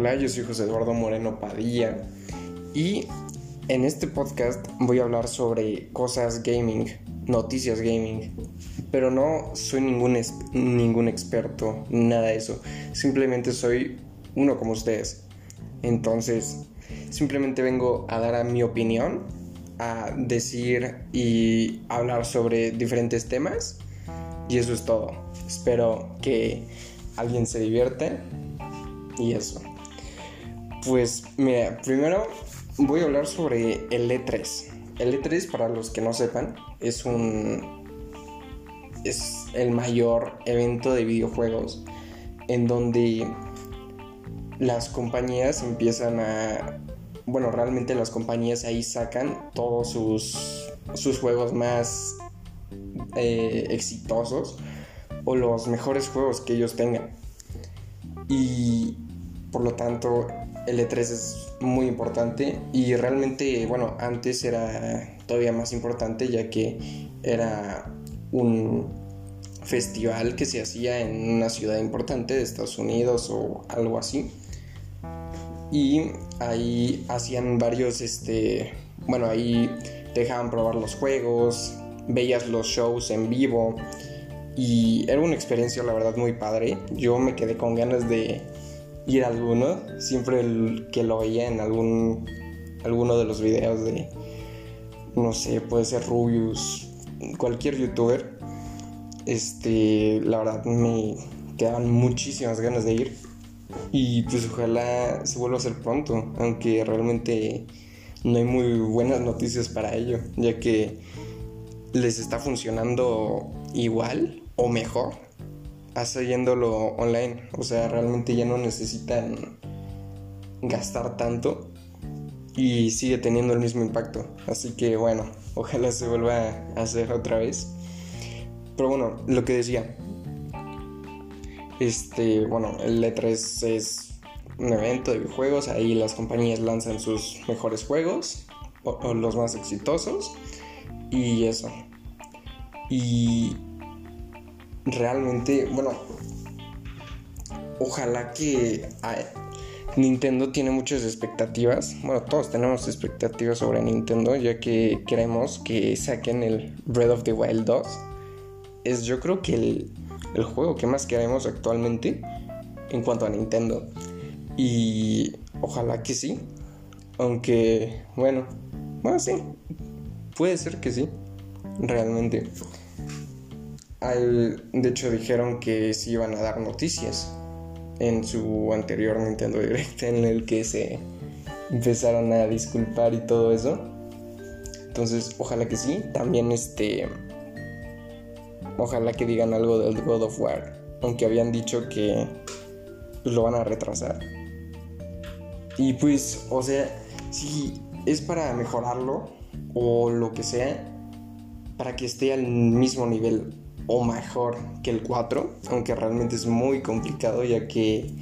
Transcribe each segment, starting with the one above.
Hola, yo soy José Eduardo Moreno Padilla y en este podcast voy a hablar sobre cosas gaming, noticias gaming, pero no soy ningún, ningún experto, nada de eso, simplemente soy uno como ustedes. Entonces, simplemente vengo a dar mi opinión, a decir y hablar sobre diferentes temas y eso es todo. Espero que alguien se divierte y eso. Pues mira, primero voy a hablar sobre el E3. El E3, para los que no sepan, es un. es el mayor evento de videojuegos en donde las compañías empiezan a. Bueno, realmente las compañías ahí sacan todos sus, sus juegos más eh, exitosos o los mejores juegos que ellos tengan. Y por lo tanto, el E3 es muy importante y realmente, bueno, antes era todavía más importante ya que era un festival que se hacía en una ciudad importante de Estados Unidos o algo así. Y ahí hacían varios, este, bueno, ahí dejaban probar los juegos, veías los shows en vivo y era una experiencia la verdad muy padre. Yo me quedé con ganas de ir a alguno, siempre el que lo veía en algún alguno de los videos de no sé, puede ser Rubius, cualquier youtuber. Este, la verdad me quedaban muchísimas ganas de ir y pues ojalá se vuelva a hacer pronto, aunque realmente no hay muy buenas noticias para ello, ya que les está funcionando igual o mejor haciéndolo online. O sea, realmente ya no necesitan gastar tanto y sigue teniendo el mismo impacto. Así que bueno, ojalá se vuelva a hacer otra vez. Pero bueno, lo que decía. Este, bueno, el E3 es un evento de videojuegos, ahí las compañías lanzan sus mejores juegos o los más exitosos y eso. Y realmente, bueno, ojalá que Nintendo tiene muchas expectativas. Bueno, todos tenemos expectativas sobre Nintendo, ya que queremos que saquen el Breath of the Wild 2. Es yo creo que el, el juego que más queremos actualmente en cuanto a Nintendo. Y ojalá que sí. Aunque, bueno, bueno, sí. Puede ser que sí. Realmente de hecho dijeron que sí iban a dar noticias en su anterior Nintendo Direct en el que se empezaron a disculpar y todo eso. Entonces, ojalá que sí. También este ojalá que digan algo del God of War, aunque habían dicho que lo van a retrasar. Y pues, o sea, si es para mejorarlo o lo que sea, para que esté al mismo nivel o mejor que el 4, aunque realmente es muy complicado ya que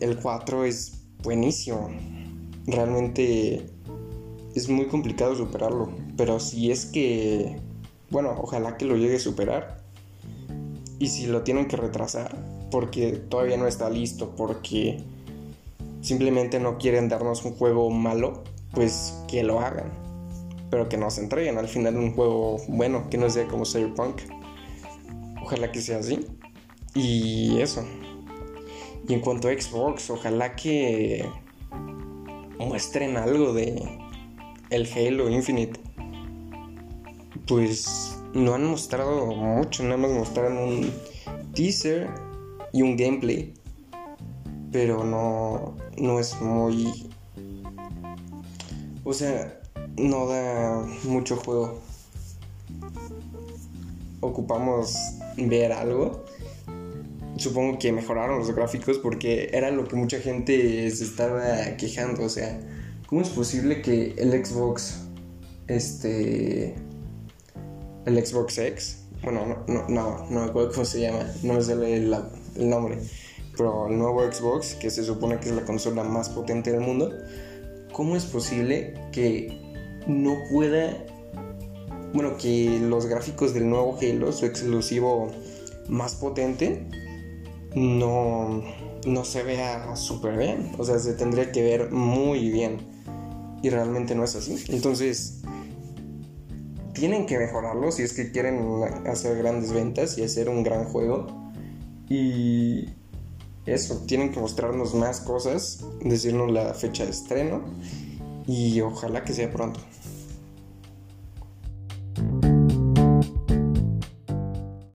el 4 es buenísimo. Realmente es muy complicado superarlo, pero si es que, bueno, ojalá que lo llegue a superar. Y si lo tienen que retrasar, porque todavía no está listo, porque simplemente no quieren darnos un juego malo, pues que lo hagan. Pero que nos entreguen al final un juego bueno, que no sea como Cyberpunk. Ojalá que sea así. Y eso. Y en cuanto a Xbox, ojalá que muestren algo de el Halo Infinite. Pues no han mostrado mucho, nada más mostraron un teaser y un gameplay. Pero no, no es muy... O sea, no da mucho juego. Ocupamos ver algo. Supongo que mejoraron los gráficos porque era lo que mucha gente se estaba quejando. O sea, ¿cómo es posible que el Xbox, este, el Xbox X, bueno, no, no, no, me acuerdo cómo se llama, no me sale el, el nombre, pero el nuevo Xbox, que se supone que es la consola más potente del mundo, ¿cómo es posible que no pueda bueno, que los gráficos del nuevo Halo, su exclusivo más potente, no, no se vea súper bien. O sea, se tendría que ver muy bien. Y realmente no es así. Entonces, tienen que mejorarlo si es que quieren hacer grandes ventas y hacer un gran juego. Y eso, tienen que mostrarnos más cosas, decirnos la fecha de estreno y ojalá que sea pronto.